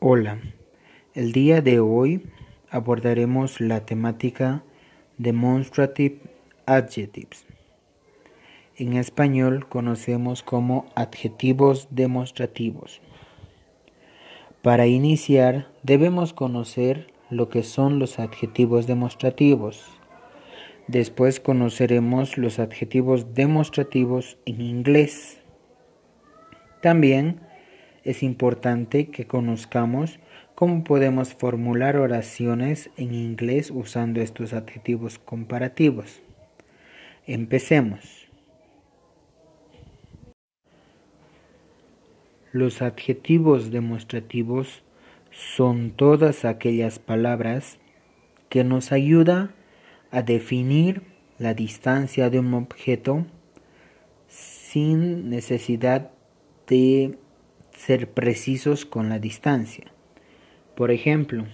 Hola, el día de hoy abordaremos la temática Demonstrative Adjectives. En español conocemos como adjetivos demostrativos. Para iniciar debemos conocer lo que son los adjetivos demostrativos. Después conoceremos los adjetivos demostrativos en inglés. También es importante que conozcamos cómo podemos formular oraciones en inglés usando estos adjetivos comparativos. Empecemos. Los adjetivos demostrativos son todas aquellas palabras que nos ayudan a definir la distancia de un objeto sin necesidad de ser precisos con la distancia. Por ejemplo,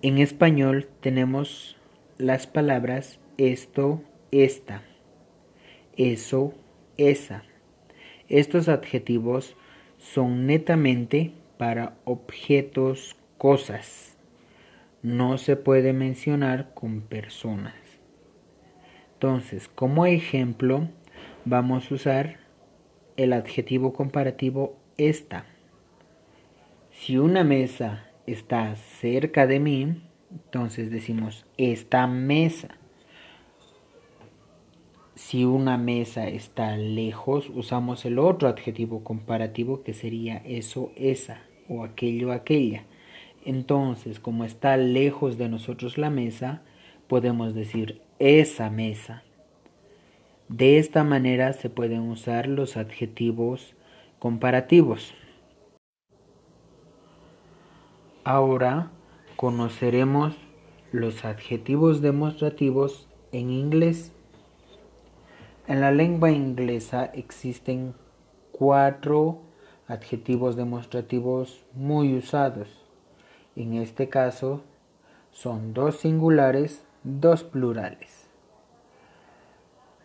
en español tenemos las palabras esto, esta, eso, esa. Estos adjetivos son netamente para objetos, cosas. No se puede mencionar con personas. Entonces, como ejemplo, vamos a usar el adjetivo comparativo está. Si una mesa está cerca de mí, entonces decimos esta mesa. Si una mesa está lejos, usamos el otro adjetivo comparativo que sería eso, esa o aquello, aquella. Entonces, como está lejos de nosotros la mesa, podemos decir esa mesa. De esta manera se pueden usar los adjetivos comparativos. Ahora conoceremos los adjetivos demostrativos en inglés. En la lengua inglesa existen cuatro adjetivos demostrativos muy usados. En este caso son dos singulares, dos plurales.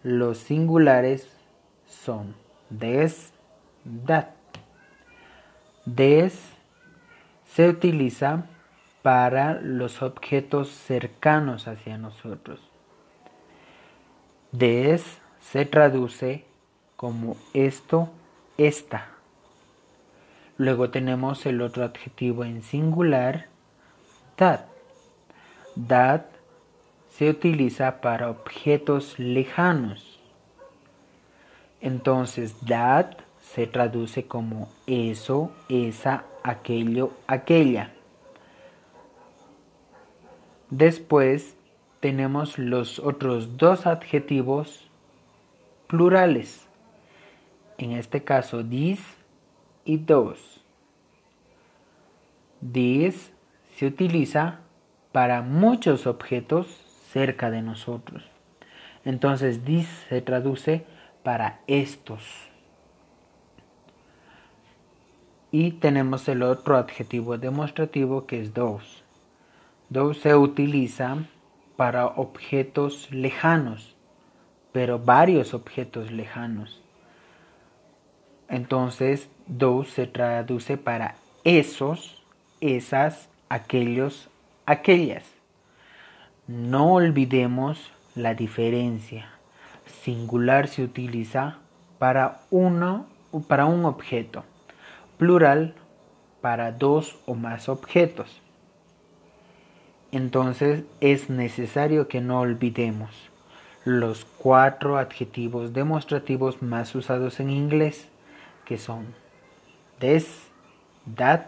Los singulares son des, that. Des se utiliza para los objetos cercanos hacia nosotros. Des se traduce como esto, esta. Luego tenemos el otro adjetivo en singular, that. That se utiliza para objetos lejanos. Entonces, that se traduce como eso, esa, aquello, aquella. Después tenemos los otros dos adjetivos plurales. En este caso, this y those. This se utiliza para muchos objetos cerca de nosotros. Entonces, this se traduce para estos. Y tenemos el otro adjetivo demostrativo que es those. Those se utiliza para objetos lejanos, pero varios objetos lejanos. Entonces, those se traduce para esos, esas, aquellos, aquellas. No olvidemos la diferencia. Singular se utiliza para uno para un objeto. Plural para dos o más objetos. Entonces es necesario que no olvidemos los cuatro adjetivos demostrativos más usados en inglés, que son this, that,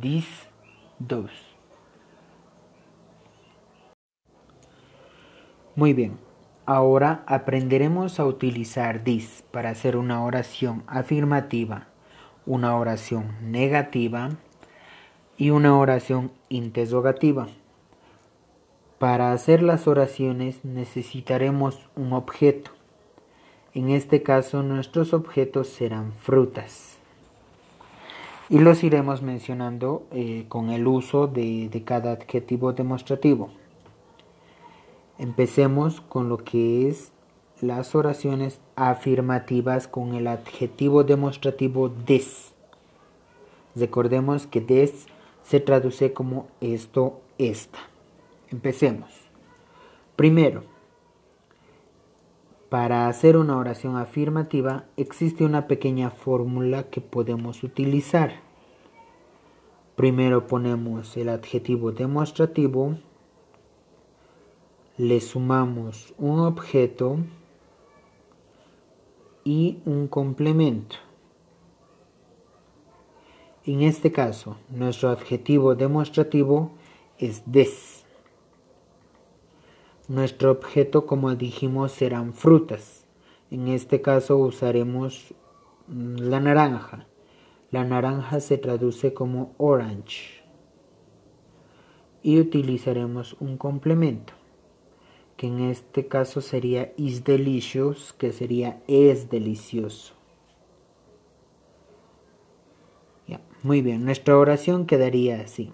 this, those. Muy bien, ahora aprenderemos a utilizar this para hacer una oración afirmativa, una oración negativa y una oración interrogativa. Para hacer las oraciones necesitaremos un objeto. En este caso nuestros objetos serán frutas. Y los iremos mencionando eh, con el uso de cada adjetivo demostrativo. Empecemos con lo que es las oraciones afirmativas con el adjetivo demostrativo des. Recordemos que this se traduce como esto, esta. Empecemos. Primero, para hacer una oración afirmativa existe una pequeña fórmula que podemos utilizar. Primero ponemos el adjetivo demostrativo, le sumamos un objeto y un complemento. En este caso, nuestro adjetivo demostrativo es des. Nuestro objeto, como dijimos, serán frutas. En este caso usaremos mm, la naranja. La naranja se traduce como orange. Y utilizaremos un complemento, que en este caso sería is delicious, que sería es delicioso. Muy bien, nuestra oración quedaría así.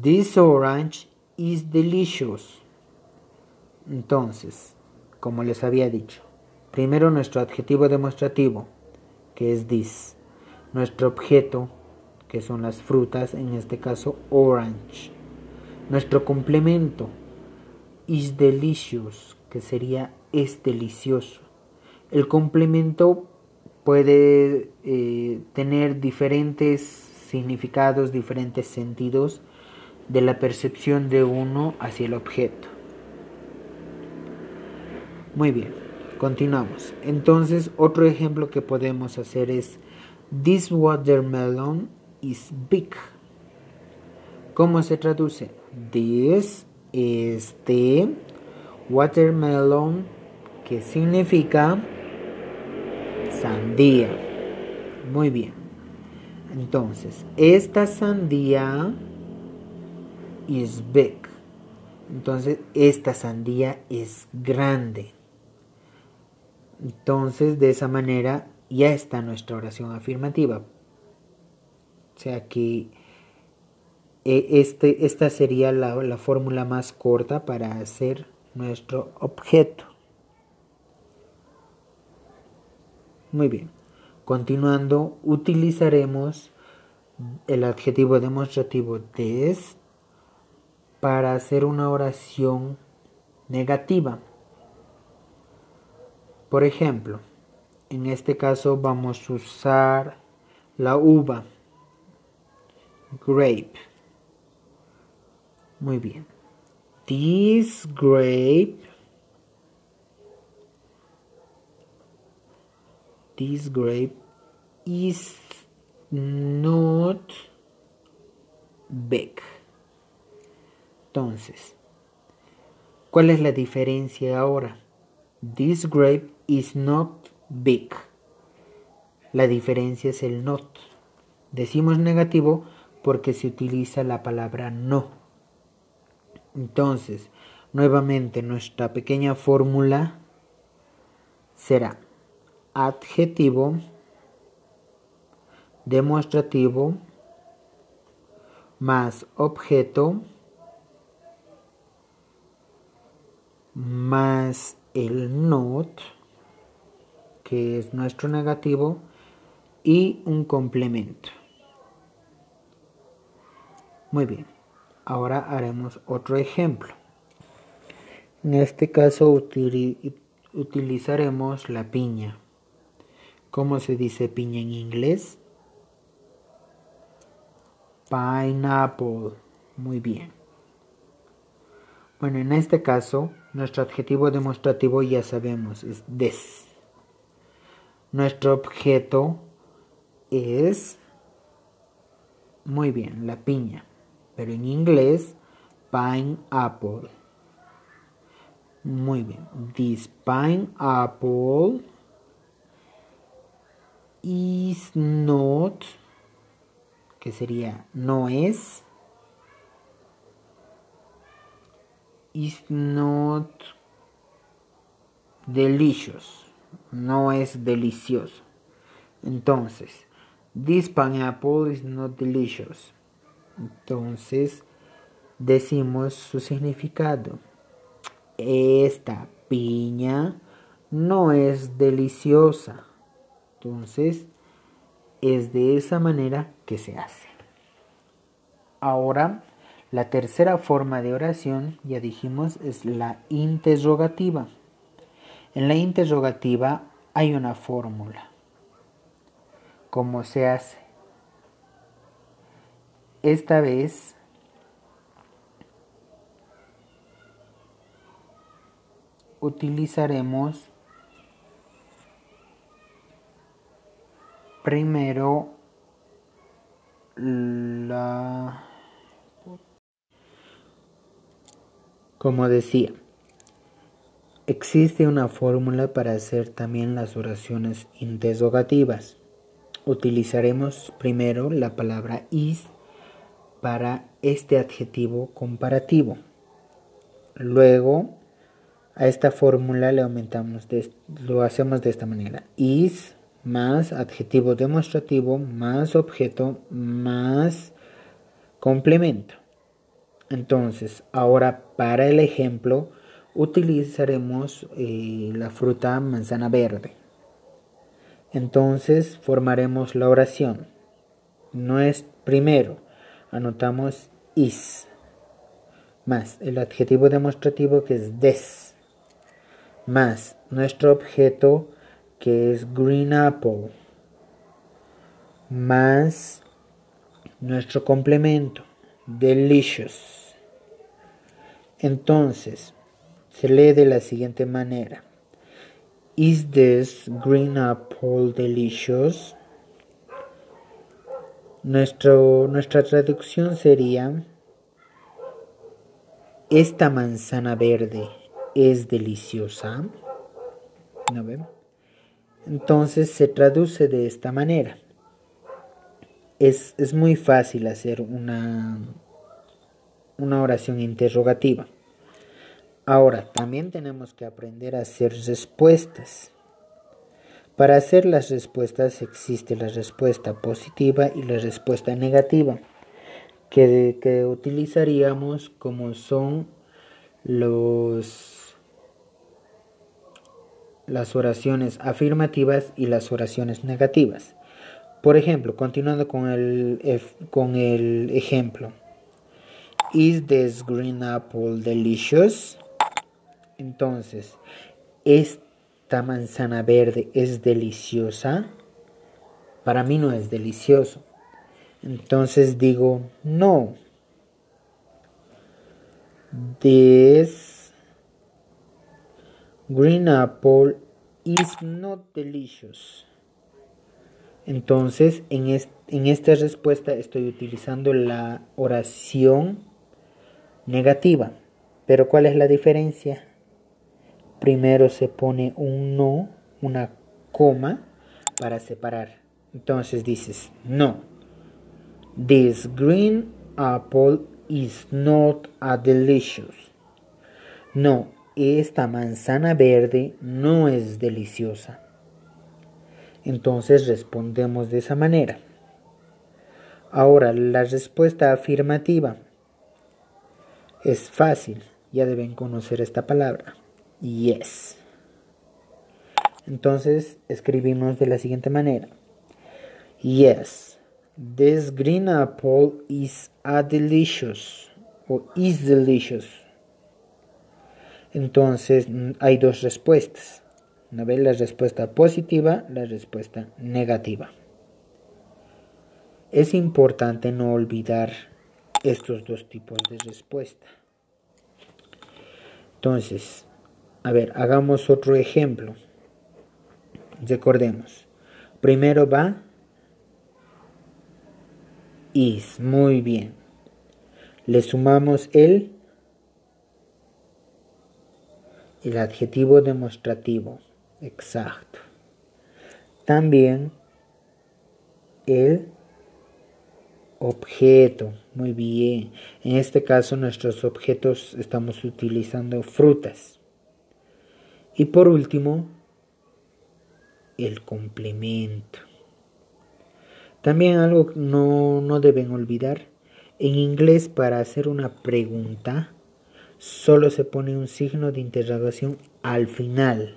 This orange is delicious. Entonces, como les había dicho, primero nuestro adjetivo demostrativo, que es this. Nuestro objeto, que son las frutas, en este caso orange. Nuestro complemento, is delicious, que sería es delicioso. El complemento puede eh, tener diferentes significados, diferentes sentidos de la percepción de uno hacia el objeto. Muy bien, continuamos. Entonces, otro ejemplo que podemos hacer es This watermelon is big. ¿Cómo se traduce? This, este, watermelon, que significa Sandía. Muy bien. Entonces, esta sandía is big. Entonces, esta sandía es grande. Entonces, de esa manera ya está nuestra oración afirmativa. O sea que e, este, esta sería la, la fórmula más corta para hacer nuestro objeto. Muy bien. Continuando, utilizaremos el adjetivo demostrativo des para hacer una oración negativa. Por ejemplo, en este caso vamos a usar la uva, grape. Muy bien. This grape this grape is not big. Entonces, ¿cuál es la diferencia ahora? This grape is not big. La diferencia es el not. Decimos negativo porque se utiliza la palabra no. Entonces, nuevamente nuestra pequeña fórmula será adjetivo demostrativo más objeto más el not que es nuestro negativo y un complemento. Muy bien ahora haremos otro ejemplo en este caso utilizaremos la piña ¿Cómo se dice piña en inglés? Pineapple. Muy bien. Bueno, en este caso, nuestro adjetivo demostrativo ya sabemos, es this. Nuestro objeto es, muy bien, la piña, pero en inglés, pineapple. Muy bien, this pineapple is not, que sería no es, is not delicious, no es delicioso. Entonces, this pineapple is not delicious. Entonces, decimos su significado. Esta piña no es deliciosa. Entonces, es de esa manera que se hace. Ahora, la tercera forma de oración, ya dijimos, es la interrogativa. En la interrogativa hay una fórmula. ¿Cómo se hace? Esta vez utilizaremos primero la como decía existe una fórmula para hacer también las oraciones interrogativas. Utilizaremos primero la palabra is para este adjetivo comparativo luego a esta fórmula le aumentamos, lo hacemos de esta manera. Is más adjetivo demostrativo más objeto más complemento. Entonces, ahora para el ejemplo utilizaremos eh, la fruta manzana verde. Entonces formaremos la oración. No es primero, anotamos is más. El adjetivo demostrativo que es des más. Nuestro objeto que es green apple más nuestro complemento delicious. Entonces se lee de la siguiente manera. Is this green apple delicious nuestro, nuestra traducción sería esta manzana verde es deliciosa. ¿No ven? Entonces se traduce de esta manera. Es, es muy fácil hacer una, una oración interrogativa. Ahora, también tenemos que aprender a hacer respuestas. Para hacer las respuestas existe la respuesta positiva y la respuesta negativa, que, que utilizaríamos como son los las oraciones afirmativas y las oraciones negativas. Por ejemplo, continuando con el, con el ejemplo. Is this green apple delicious? Entonces, ¿esta manzana verde es deliciosa? Para mí no es delicioso. Entonces digo, no. This Green apple is not delicious. Entonces, en, en esta respuesta estoy utilizando la oración negativa. Pero ¿cuál es la diferencia? Primero se pone un no, una coma, para separar. Entonces dices, no. This green apple is not a delicious. No, esta manzana verde no es deliciosa. Entonces respondemos de esa manera. Ahora, la respuesta afirmativa es fácil, ya deben conocer esta palabra. Yes. Entonces escribimos de la siguiente manera. Yes, this green apple is a delicious o is delicious. Entonces hay dos respuestas. ¿No ves? La respuesta positiva, la respuesta negativa. Es importante no olvidar estos dos tipos de respuesta. Entonces, a ver, hagamos otro ejemplo. Recordemos. Primero va is. Muy bien. Le sumamos el el adjetivo demostrativo exacto. También el objeto. Muy bien. En este caso nuestros objetos estamos utilizando frutas. Y por último, el complemento. También algo no, no deben olvidar. En inglés para hacer una pregunta solo se pone un signo de interrogación al final,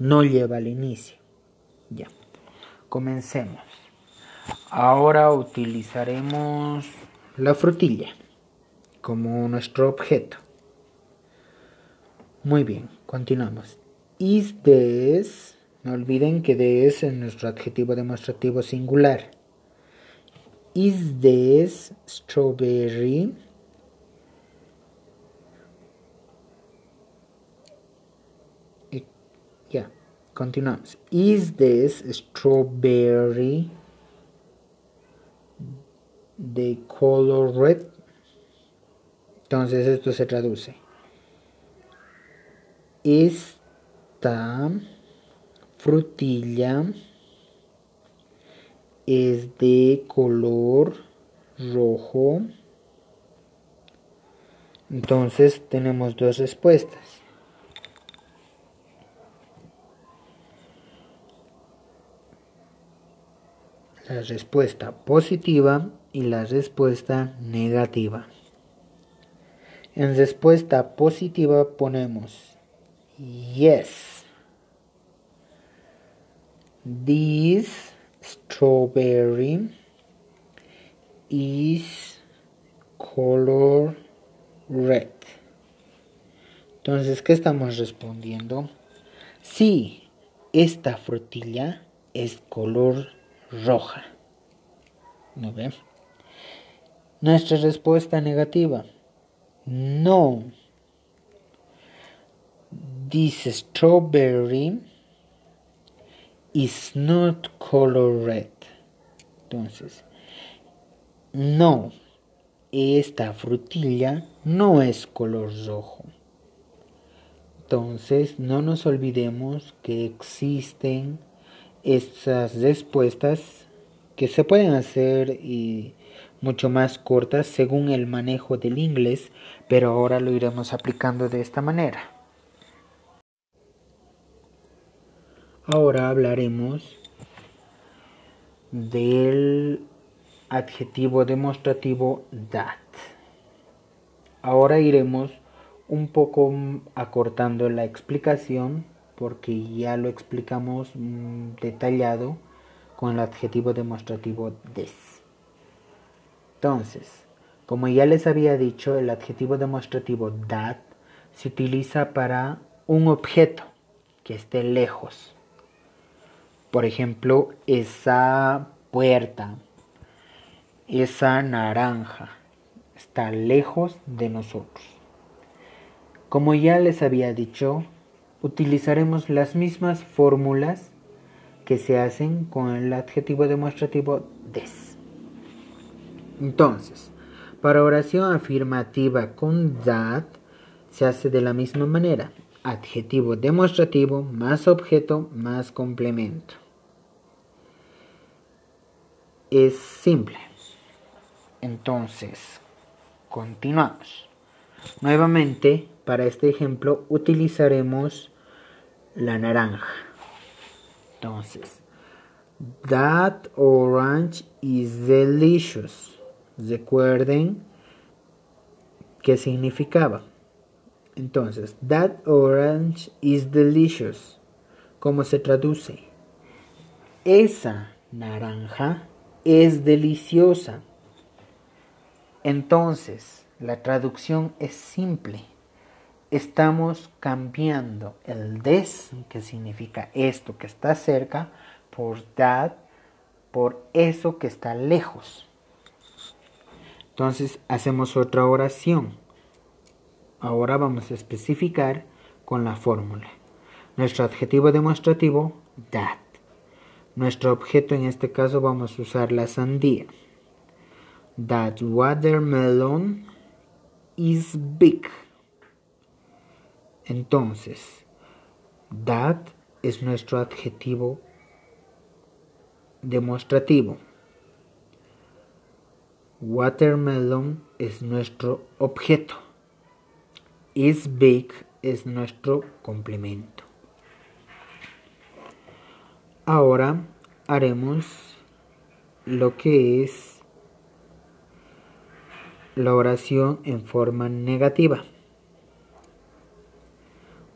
no lleva al inicio. Ya, comencemos. Ahora utilizaremos la frutilla como nuestro objeto. Muy bien, continuamos. Is this, no olviden que this es nuestro adjetivo demostrativo singular. Is this strawberry? Ya, continuamos. Is this strawberry the color red? Entonces esto se traduce. Esta frutilla es de color rojo. Entonces tenemos dos respuestas. La respuesta positiva y la respuesta negativa. En respuesta positiva ponemos Yes. This strawberry is color red. Entonces, ¿qué estamos respondiendo? Sí, esta frutilla es color roja. ¿No ve? Nuestra respuesta negativa. No, this strawberry is not color red. Entonces, no, esta frutilla no es color rojo. Entonces, no nos olvidemos que existen estas respuestas que se pueden hacer y mucho más cortas según el manejo del inglés, pero ahora lo iremos aplicando de esta manera. Ahora hablaremos del adjetivo demostrativo that. Ahora iremos un poco acortando la explicación porque ya lo explicamos mm, detallado con el adjetivo demostrativo this. Entonces, como ya les había dicho, el adjetivo demostrativo that se utiliza para un objeto que esté lejos por ejemplo, esa puerta, esa naranja, está lejos de nosotros. Como ya les había dicho, utilizaremos las mismas fórmulas que se hacen con el adjetivo demostrativo des. Entonces, para oración afirmativa con that se hace de la misma manera. Adjetivo demostrativo más objeto más complemento es simple. Entonces, continuamos. Nuevamente, para este ejemplo, utilizaremos la naranja. Entonces, that orange is delicious. Recuerden qué significaba. Entonces, that orange is delicious. ¿Cómo se traduce? Esa naranja es deliciosa. Entonces, la traducción es simple. Estamos cambiando el des, que significa esto que está cerca, por that, por eso que está lejos. Entonces, hacemos otra oración. Ahora vamos a especificar con la fórmula. Nuestro adjetivo demostrativo, that. Nuestro objeto en este caso vamos a usar la sandía. That watermelon is big. Entonces, that es nuestro adjetivo demostrativo. Watermelon es nuestro objeto. Is big es nuestro complemento. Ahora haremos lo que es la oración en forma negativa.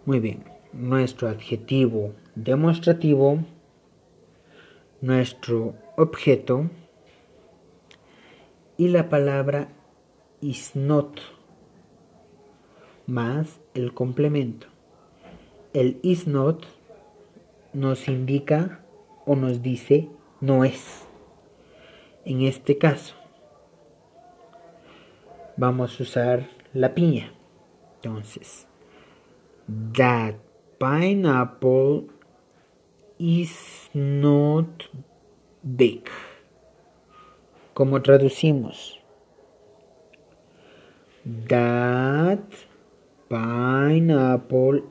Muy bien, nuestro adjetivo demostrativo, nuestro objeto y la palabra is not más el complemento. El is not nos indica o nos dice no es. En este caso, vamos a usar la piña. Entonces, that pineapple is not big. ¿Cómo traducimos? That pineapple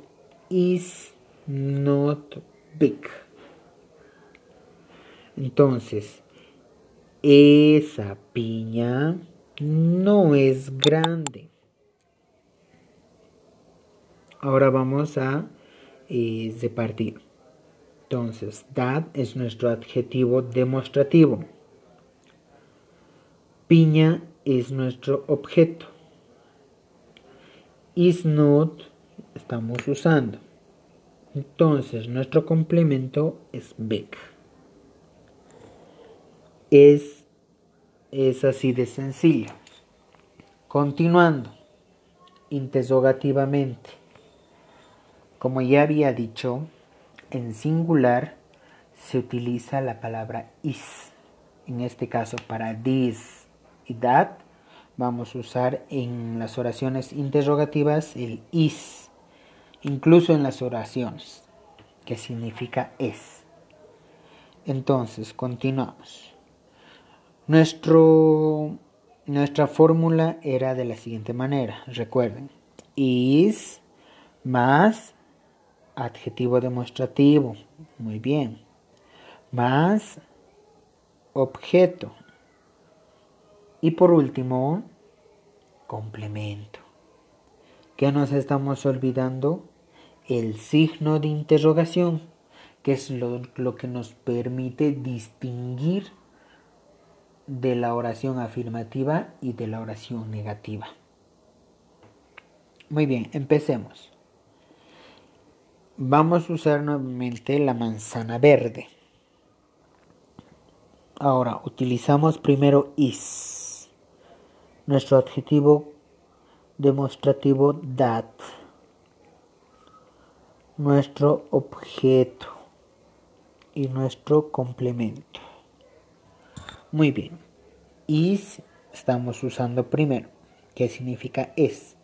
is not big. Entonces, esa piña no es grande. Ahora vamos a eh. Entonces, that es nuestro adjetivo demostrativo. Piña es nuestro objeto. Is not estamos usando. Entonces, nuestro complemento es big. Es, es así de sencillo. Continuando, interrogativamente. Como ya había dicho, en singular se utiliza la palabra is. En este caso, para this y that, vamos a usar en las oraciones interrogativas el is, incluso en las oraciones, que significa es. Entonces, continuamos. Nuestro, nuestra fórmula era de la siguiente manera, recuerden, is más adjetivo demostrativo, muy bien, más objeto. Y por último, complemento. ¿Qué nos estamos olvidando? El signo de interrogación, que es lo, lo que nos permite distinguir de la oración afirmativa y de la oración negativa. Muy bien, empecemos. Vamos a usar nuevamente la manzana verde. Ahora, utilizamos primero is, nuestro adjetivo demostrativo that, nuestro objeto y nuestro complemento. Muy bien, is estamos usando primero, que significa es.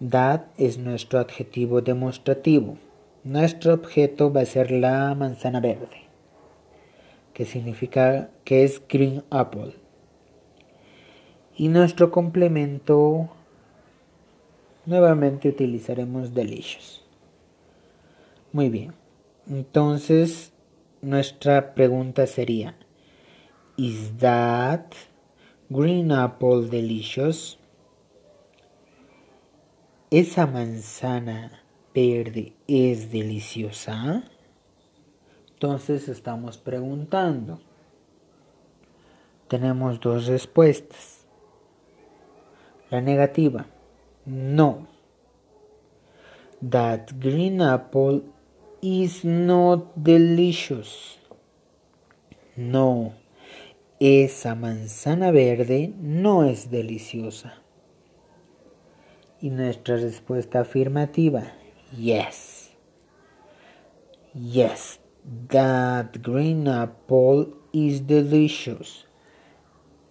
That es nuestro adjetivo demostrativo. Nuestro objeto va a ser la manzana verde, que significa que es green apple. Y nuestro complemento, nuevamente utilizaremos delicious. Muy bien, entonces nuestra pregunta sería, ¿Is that green apple delicious? ¿Esa manzana verde es deliciosa? Entonces estamos preguntando. Tenemos dos respuestas. La negativa, no. That green apple is not delicious. No, esa manzana verde no es deliciosa. Y nuestra respuesta afirmativa, Yes. Yes, that green apple is delicious.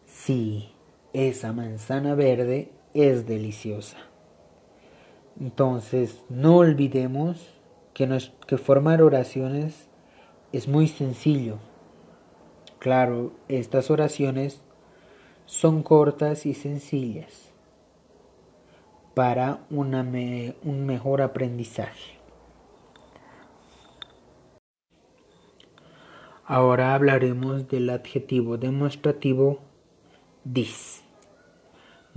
Sí, esa manzana verde es deliciosa. Entonces, no olvidemos que, que formar oraciones es muy sencillo. Claro, estas oraciones son cortas y sencillas para un mejor aprendizaje. Ahora hablaremos del adjetivo demostrativo this.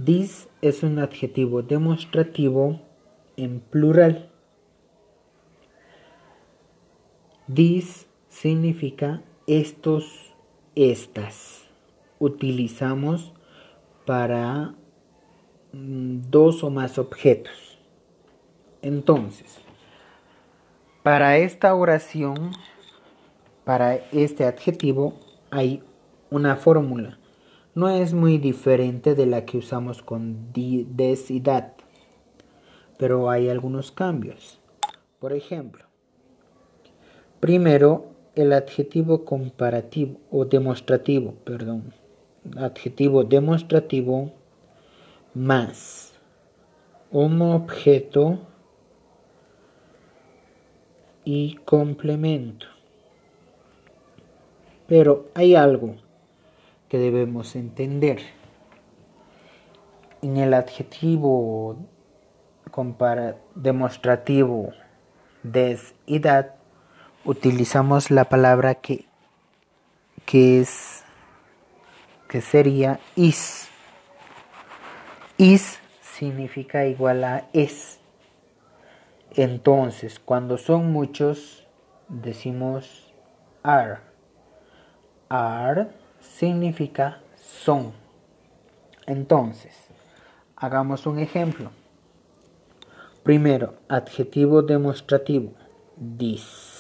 This es un adjetivo demostrativo en plural. This significa estos, estas. Utilizamos para Mm, dos o más objetos. Entonces, para esta oración, para este adjetivo, hay una fórmula. no es muy diferente de la que usamos con des pero hay algunos cambios. Por ejemplo, primero el adjetivo comparativo o demostrativo, perdón, adjetivo demostrativo más un objeto y complemento. Pero hay algo que debemos entender. En el adjetivo demostrativo des y dat utilizamos la palabra que, que es que sería is. Is significa igual a es. Entonces, cuando son muchos, decimos are. Are significa son. Entonces, hagamos un ejemplo. Primero, adjetivo demostrativo. This.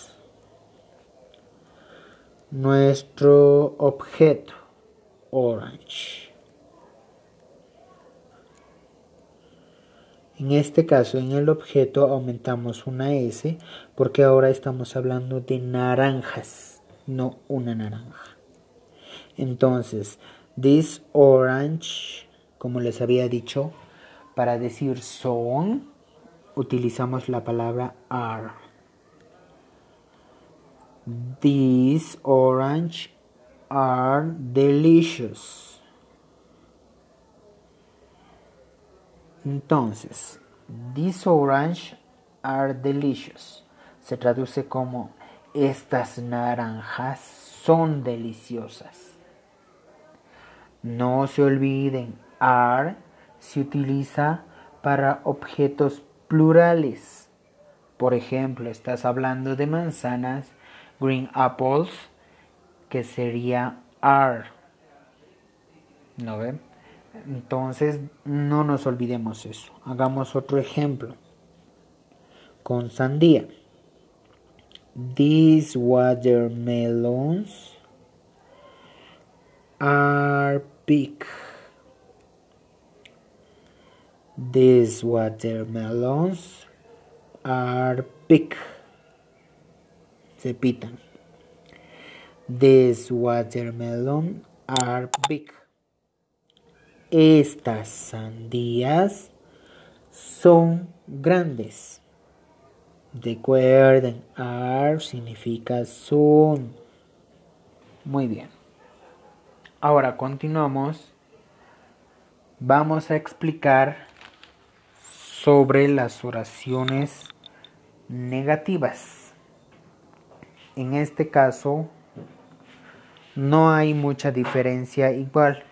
Nuestro objeto. Orange. En este caso, en el objeto aumentamos una S porque ahora estamos hablando de naranjas, no una naranja. Entonces, this orange, como les había dicho, para decir son, utilizamos la palabra are. These orange are delicious. Entonces, these orange are delicious. Se traduce como estas naranjas son deliciosas. No se olviden, are se utiliza para objetos plurales. Por ejemplo, estás hablando de manzanas, green apples, que sería are. ¿No ven? Entonces, no nos olvidemos eso. Hagamos otro ejemplo. Con sandía. These watermelons are big. These watermelons are big. Se pitan. These watermelons are big. Estas sandías son grandes. Recuerden, are significa son. Muy bien. Ahora continuamos. Vamos a explicar sobre las oraciones negativas. En este caso, no hay mucha diferencia igual.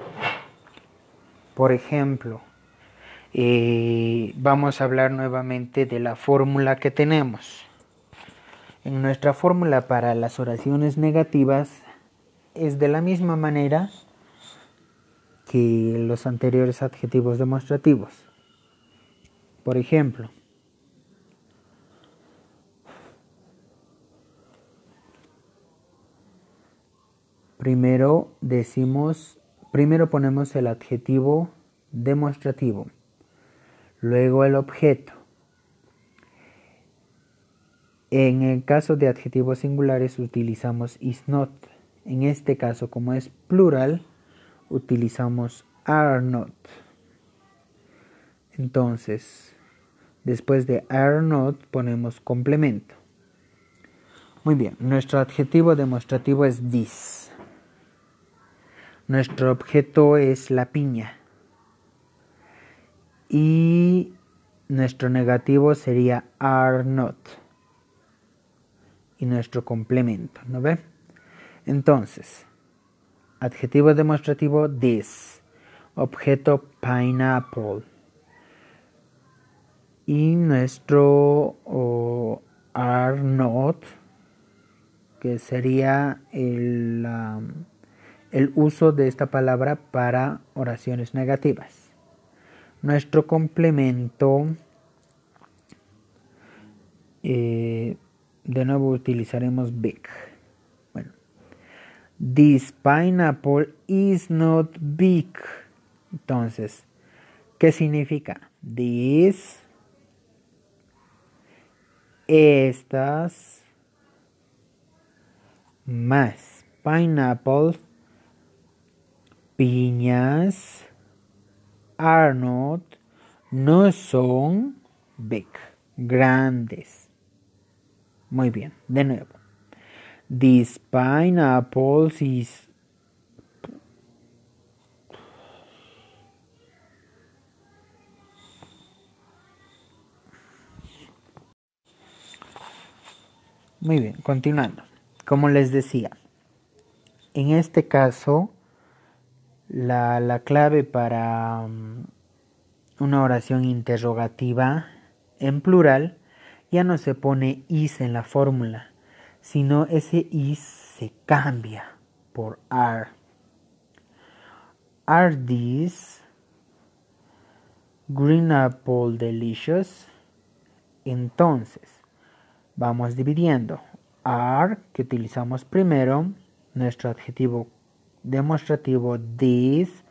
Por ejemplo, eh, vamos a hablar nuevamente de la fórmula que tenemos. En nuestra fórmula para las oraciones negativas es de la misma manera que los anteriores adjetivos demostrativos. Por ejemplo, primero decimos, primero ponemos el adjetivo demostrativo, luego el objeto. En el caso de adjetivos singulares utilizamos is not. En este caso, como es plural, utilizamos are not. Entonces, después de are not ponemos complemento. Muy bien, nuestro adjetivo demostrativo es this. Nuestro objeto es la piña. Y nuestro negativo sería are not. Y nuestro complemento, ¿no ve? Entonces, adjetivo demostrativo this, objeto pineapple. Y nuestro are not, que sería el, el uso de esta palabra para oraciones negativas. Nuestro complemento, eh, de nuevo utilizaremos big. This pineapple is not big. Entonces, ¿qué significa? This, estas, más pineapple, piñas, are not, no son big, grandes. Muy bien, de nuevo. This pineapple is Muy bien, continuando. Como les decía, en este caso, la, la clave para um, una oración interrogativa en plural ya no se pone is en la fórmula, sino ese is se cambia por are. Are these green apple delicious? Entonces, vamos dividiendo. Are, que utilizamos primero, nuestro adjetivo demostrativo this,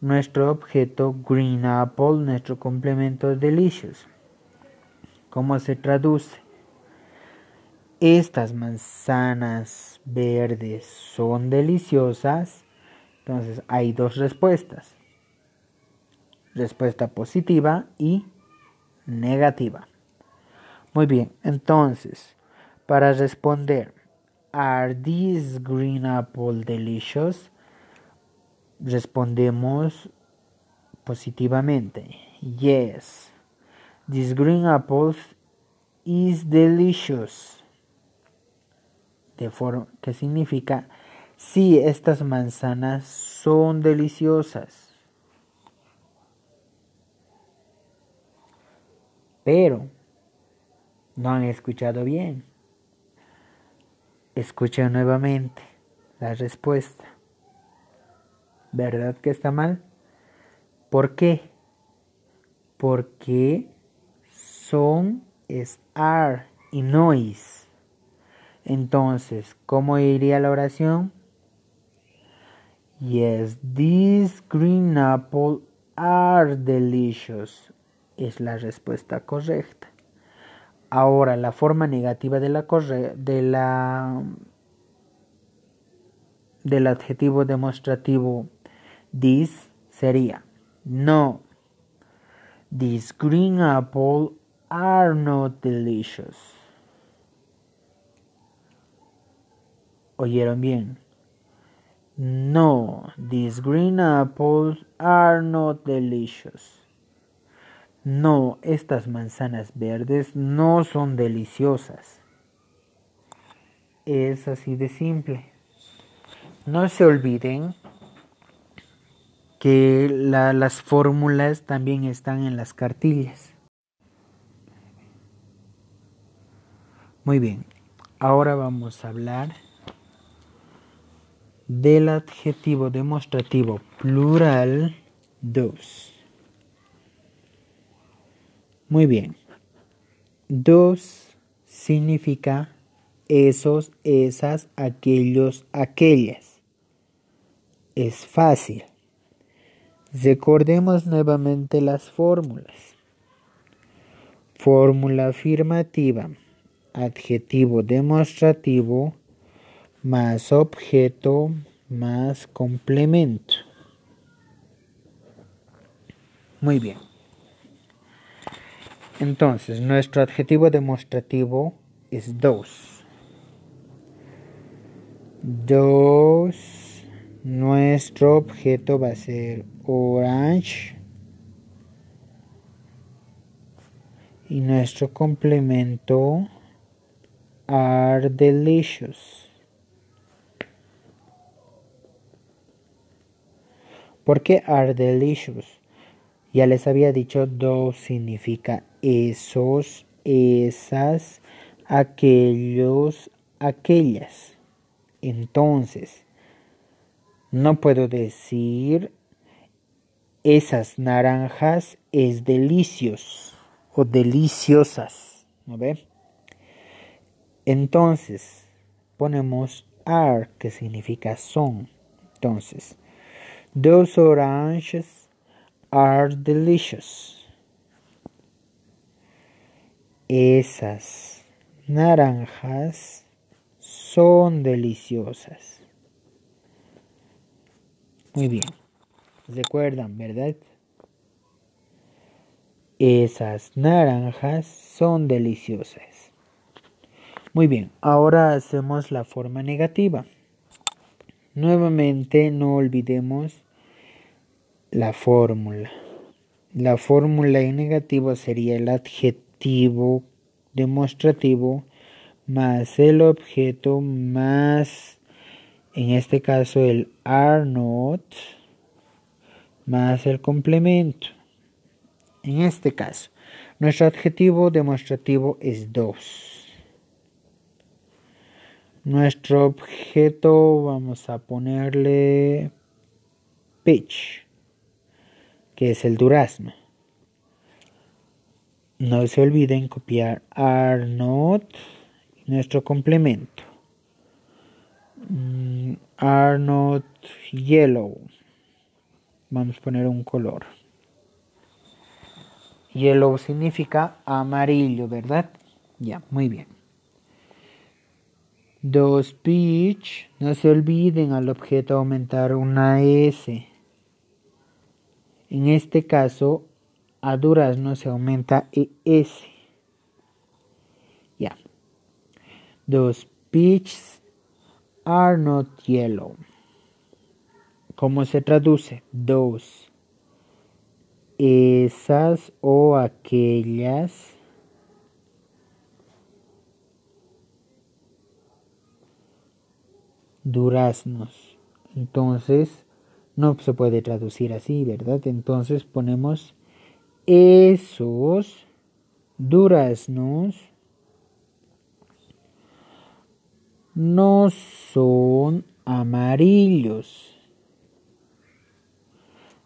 nuestro objeto green apple, nuestro complemento delicious. ¿Cómo se traduce? estas manzanas verdes son deliciosas, entonces hay dos respuestas. Respuesta positiva y negativa. Muy bien, entonces, para responder, ¿Are these green apple delicious? Respondemos positivamente. Yes, this green apple is delicious de forma que significa sí, estas manzanas son deliciosas. Pero no han escuchado bien. Escuchen nuevamente la respuesta. ¿Verdad que está mal? ¿Por qué? Porque son es are y no is. Entonces, ¿cómo iría la oración? Yes, these green apples are delicious. Es la respuesta correcta. Ahora, la forma negativa de la de la del adjetivo demostrativo this sería no. These green apples are not delicious. ¿Oyeron bien? No, these green apples are not delicious. No, estas manzanas verdes no son deliciosas. Es así de simple. No se olviden que las fórmulas también están en las cartillas. Muy bien, ahora vamos a hablar del adjetivo demostrativo plural dos. Muy bien. Dos significa esos, esas, aquellos, aquellas. Es fácil. Recordemos nuevamente las fórmulas. Fórmula afirmativa. Adjetivo demostrativo más objeto más complemento. Muy bien. Entonces, nuestro adjetivo demostrativo es dos. Dos. Nuestro objeto va a ser orange. Y nuestro complemento are delicious. ¿Por qué are delicious? Ya les había dicho, dos significa esos, esas, aquellos, aquellas. Entonces, no puedo decir esas naranjas es delicios o deliciosas. ¿No ve? Entonces, ponemos are, que significa son. Entonces, those oranges are delicious. Esas naranjas son deliciosas. Muy bien. Recuerdan, ¿verdad? Esas naranjas son deliciosas. Muy bien, ahora hacemos la forma negativa. Nuevamente no olvidemos la fórmula. La fórmula en negativo sería el adjetivo demostrativo más el objeto más, en este caso, el are not más el complemento. En este caso, nuestro adjetivo demostrativo es 2. Nuestro objeto vamos a ponerle peach, que es el durazno. No se olviden copiar are nuestro complemento. Mm, are not yellow. Vamos a poner un color. Yellow significa amarillo, ¿verdad? Ya, muy bien. Dos peach. No se olviden al objeto aumentar una S. En este caso, a durazno se aumenta ES. Ya. Those peaches are not yellow. ¿Cómo se traduce? Dos. Esas o aquellas. Duraznos. Entonces, no se puede traducir así, ¿verdad? Entonces ponemos esos duraznos no son amarillos.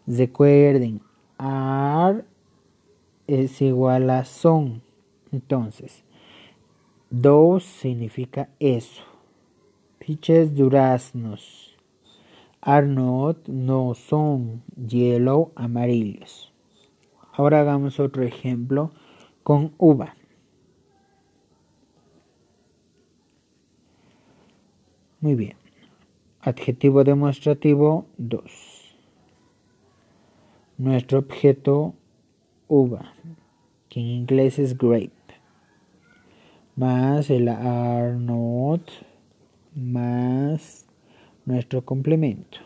Recuerden, are es igual a son. Entonces, dos significa eso. Piches duraznos. Are not, no son. Yellow, amarillos. Ahora hagamos otro ejemplo con uva. Muy bien. Adjetivo demostrativo 2 nuestro objeto uva, que en inglés es grape, más el are not, más nuestro complemento.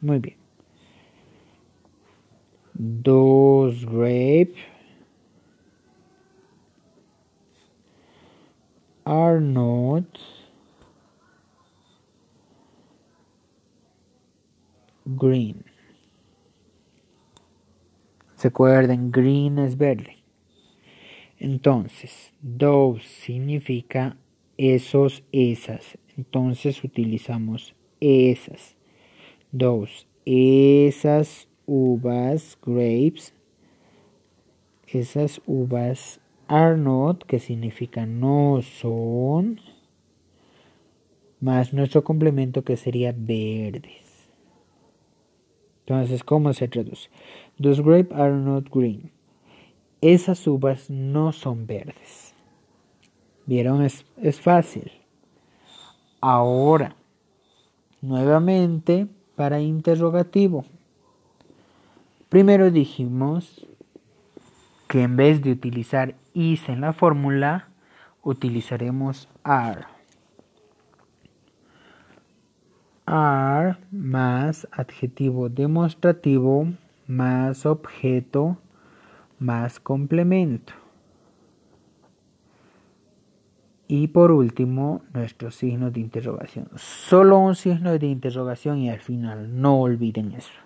Muy bien. Dos grape are not green. Recuerden, green es verde. Entonces, those significa esos, esas. Entonces utilizamos esas. Those, esas uvas, grapes. Esas uvas are not, que significa no son. Más nuestro complemento que sería verdes. Entonces, ¿cómo se traduce? Those grapes are not green. Esas uvas no son verdes. ¿Vieron? Es, es fácil. Ahora, nuevamente para interrogativo. Primero dijimos que en vez de utilizar is en la fórmula, utilizaremos are. are más adjetivo demostrativo más objeto más complemento. Y por último, nuestro signo de interrogación. Solo un signo de interrogación y al final, no olviden eso.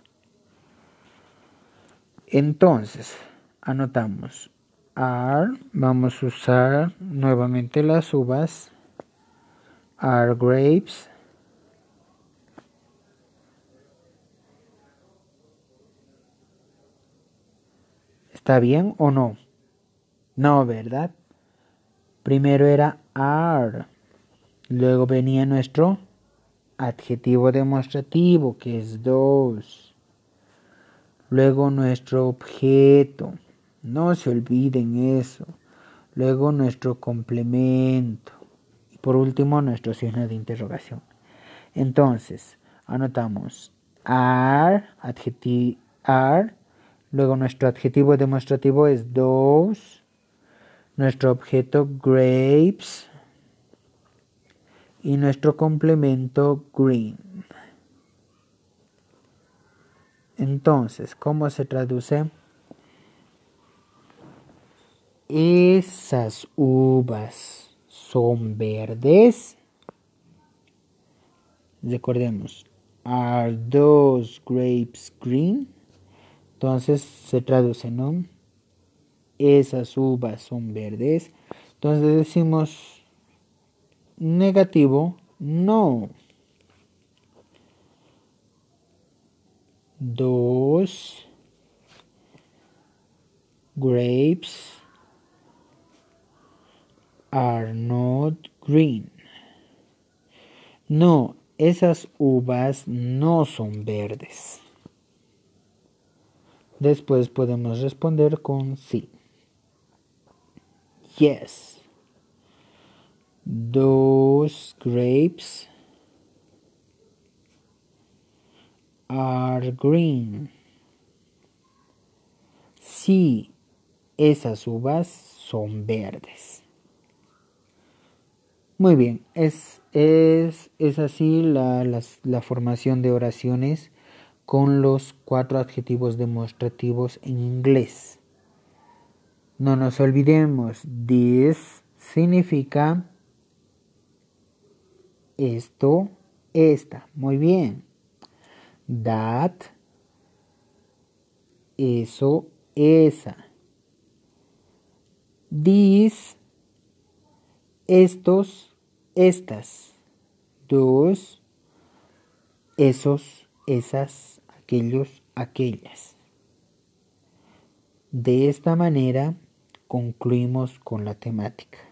Entonces, anotamos are, vamos a usar nuevamente las uvas, are grapes, ¿Está bien o no? No, ¿verdad? Primero era are. Luego venía nuestro adjetivo demostrativo, que es dos. Luego nuestro objeto. No se olviden eso. Luego nuestro complemento. Y por último nuestro signo de interrogación. Entonces, anotamos are, adjetivo, are. Luego nuestro adjetivo demostrativo es dos. Nuestro objeto grapes y nuestro complemento green. Entonces, ¿cómo se traduce? Esas uvas son verdes. Recordemos, are those grapes green? Entonces se traduce, ¿no? Esas uvas son verdes. Entonces decimos negativo, no. Dos grapes are not green. No, esas uvas no son verdes. Después podemos responder con sí. Yes. Those grapes are green. Sí, esas uvas son verdes. Muy bien, es, es, es así la, la formación de oraciones con los cuatro adjetivos demostrativos en inglés. No nos olvidemos, this significa esto, esta. Muy bien. That, eso, esa. These, estos, estas. Dos, esos, esas, aquellos, aquellas. De esta manera concluimos con la temática.